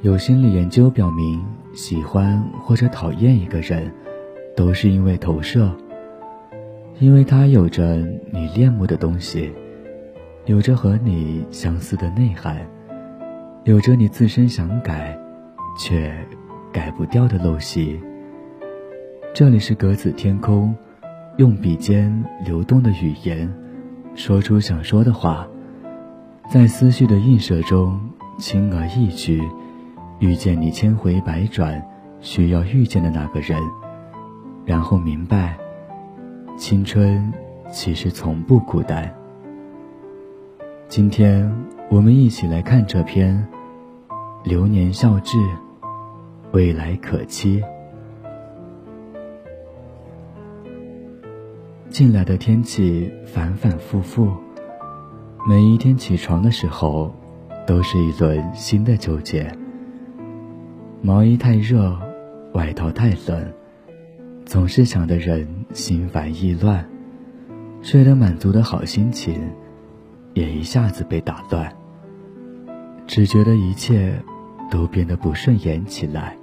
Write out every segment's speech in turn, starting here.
有心理研究表明，喜欢或者讨厌一个人，都是因为投射，因为他有着你恋慕的东西，有着和你相似的内涵，有着你自身想改却改不掉的陋习。这里是格子天空，用笔尖流动的语言，说出想说的话，在思绪的映射中轻而易举。遇见你千回百转需要遇见的那个人，然后明白，青春其实从不孤单。今天我们一起来看这篇《流年笑至，未来可期》。近来的天气反反复复，每一天起床的时候，都是一轮新的纠结。毛衣太热，外套太冷，总是想的人心烦意乱，睡得满足的好心情，也一下子被打乱。只觉得一切都变得不顺眼起来。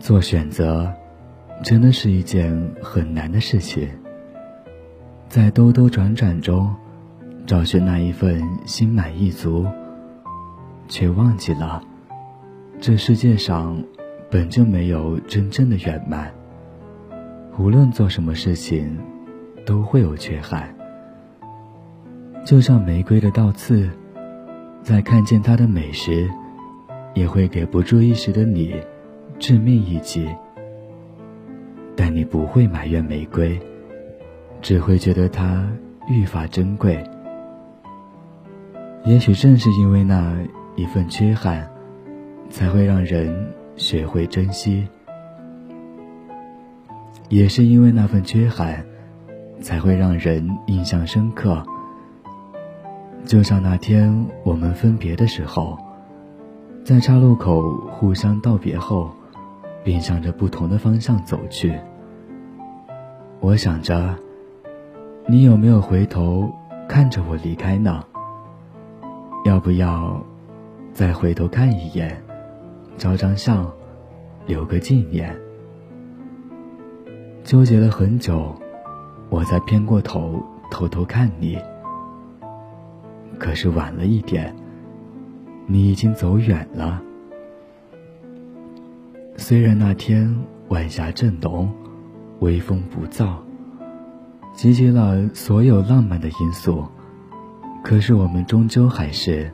做选择，真的是一件很难的事情。在兜兜转转中，找寻那一份心满意足，却忘记了。这世界上本就没有真正的圆满。无论做什么事情，都会有缺憾。就像玫瑰的倒刺，在看见它的美时，也会给不注意时的你致命一击。但你不会埋怨玫瑰，只会觉得它愈发珍贵。也许正是因为那一份缺憾。才会让人学会珍惜，也是因为那份缺憾，才会让人印象深刻。就像那天我们分别的时候，在岔路口互相道别后，便向着不同的方向走去。我想着，你有没有回头看着我离开呢？要不要再回头看一眼？照张相，留个纪念。纠结了很久，我才偏过头偷偷看你。可是晚了一点，你已经走远了。虽然那天晚霞正浓，微风不燥，集结了所有浪漫的因素，可是我们终究还是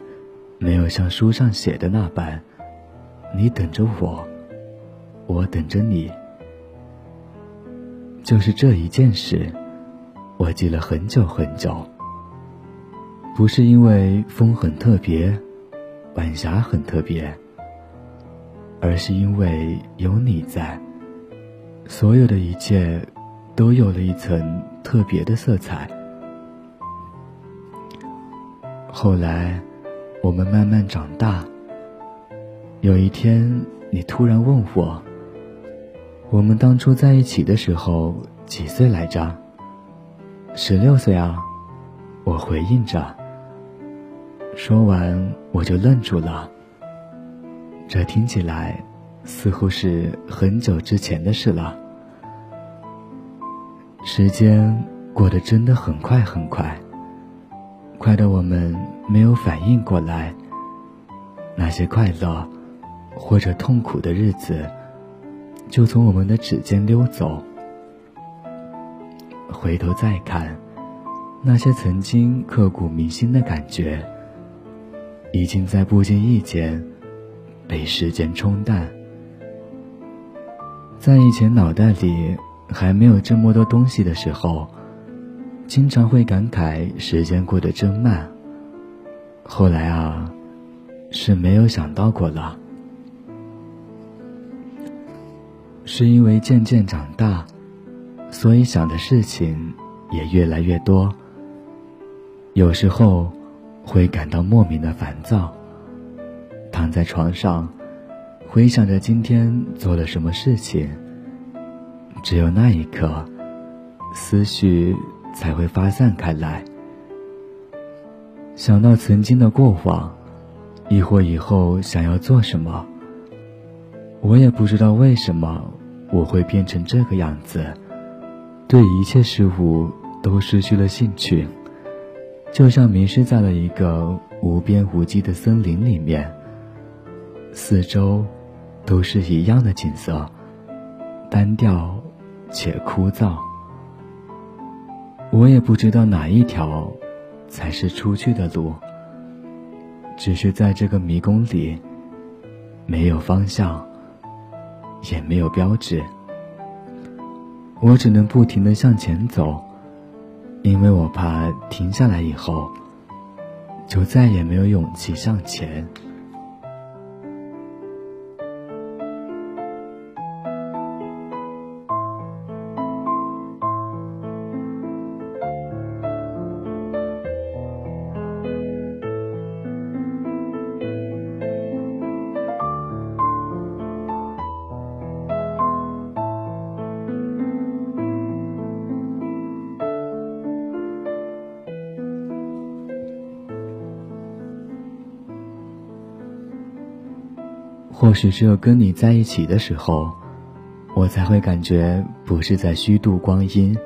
没有像书上写的那般。你等着我，我等着你。就是这一件事，我记了很久很久。不是因为风很特别，晚霞很特别，而是因为有你在，所有的一切都有了一层特别的色彩。后来，我们慢慢长大。有一天，你突然问我：“我们当初在一起的时候几岁来着？”“十六岁啊。”我回应着。说完，我就愣住了。这听起来似乎是很久之前的事了。时间过得真的很快很快，快的我们没有反应过来。那些快乐。或者痛苦的日子，就从我们的指尖溜走。回头再看，那些曾经刻骨铭心的感觉，已经在不经意间被时间冲淡。在以前脑袋里还没有这么多东西的时候，经常会感慨时间过得真慢。后来啊，是没有想到过了。是因为渐渐长大，所以想的事情也越来越多。有时候会感到莫名的烦躁，躺在床上，回想着今天做了什么事情。只有那一刻，思绪才会发散开来。想到曾经的过往，亦或以后想要做什么。我也不知道为什么我会变成这个样子，对一切事物都失去了兴趣，就像迷失在了一个无边无际的森林里面，四周都是一样的景色，单调且枯燥。我也不知道哪一条才是出去的路。只是在这个迷宫里，没有方向，也没有标志。我只能不停的向前走，因为我怕停下来以后，就再也没有勇气向前。或许只有跟你在一起的时候，我才会感觉不是在虚度光阴。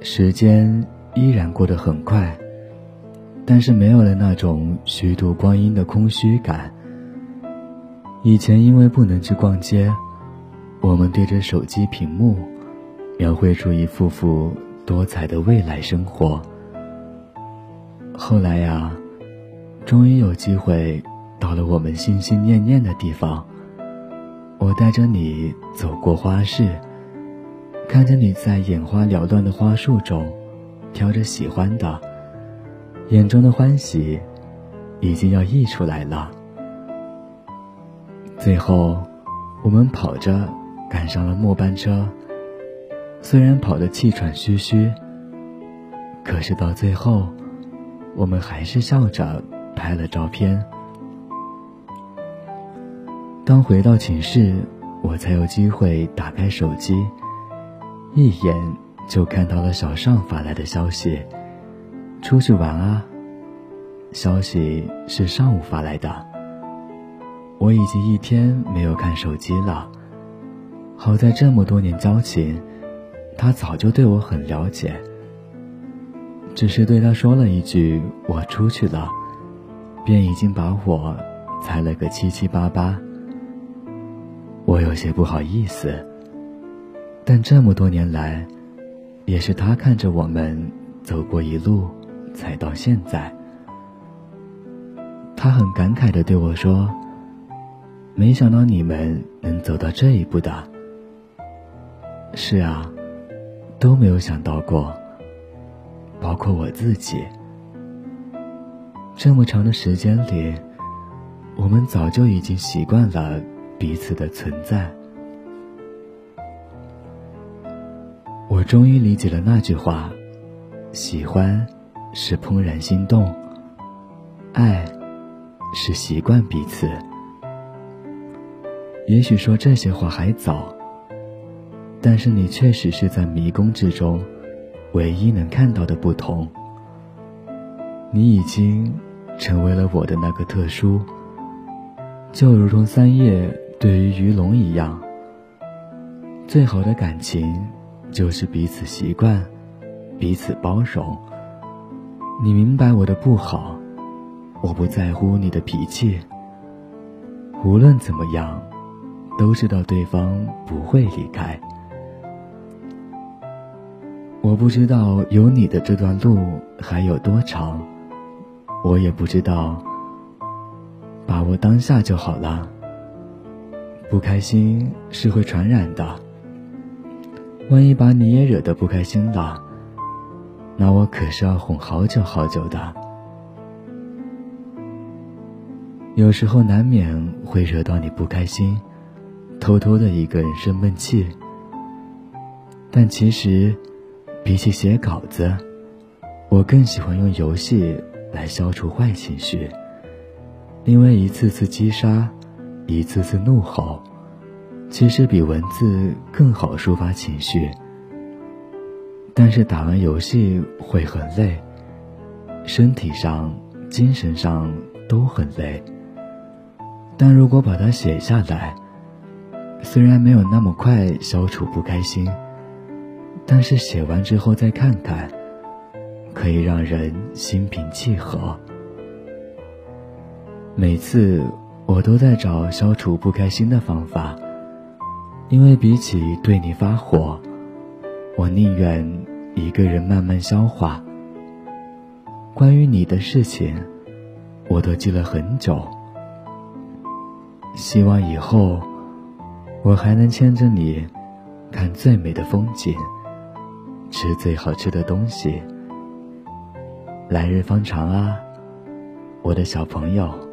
时间依然过得很快，但是没有了那种虚度光阴的空虚感。以前因为不能去逛街，我们对着手机屏幕，描绘出一幅幅多彩的未来生活。后来呀，终于有机会。到了我们心心念念的地方，我带着你走过花市，看着你在眼花缭乱的花束中挑着喜欢的，眼中的欢喜已经要溢出来了。最后，我们跑着赶上了末班车，虽然跑得气喘吁吁，可是到最后，我们还是笑着拍了照片。当回到寝室，我才有机会打开手机，一眼就看到了小尚发来的消息：“出去玩啊。”消息是上午发来的。我已经一天没有看手机了。好在这么多年交情，他早就对我很了解。只是对他说了一句“我出去了”，便已经把我猜了个七七八八。我有些不好意思，但这么多年来，也是他看着我们走过一路，才到现在。他很感慨的对我说：“没想到你们能走到这一步的。”是啊，都没有想到过，包括我自己。这么长的时间里，我们早就已经习惯了。彼此的存在，我终于理解了那句话：喜欢是怦然心动，爱是习惯彼此。也许说这些话还早，但是你确实是在迷宫之中唯一能看到的不同。你已经成为了我的那个特殊，就如同三叶。对于鱼龙一样，最好的感情就是彼此习惯，彼此包容。你明白我的不好，我不在乎你的脾气。无论怎么样，都知道对方不会离开。我不知道有你的这段路还有多长，我也不知道，把握当下就好了。不开心是会传染的，万一把你也惹得不开心了，那我可是要哄好久好久的。有时候难免会惹到你不开心，偷偷的一个人生闷气。但其实，比起写稿子，我更喜欢用游戏来消除坏情绪，因为一次次击杀。一次次怒吼，其实比文字更好抒发情绪。但是打完游戏会很累，身体上、精神上都很累。但如果把它写下来，虽然没有那么快消除不开心，但是写完之后再看看，可以让人心平气和。每次我都在找消除不开心的方法，因为比起对你发火，我宁愿一个人慢慢消化。关于你的事情，我都记了很久。希望以后我还能牵着你，看最美的风景，吃最好吃的东西。来日方长啊，我的小朋友。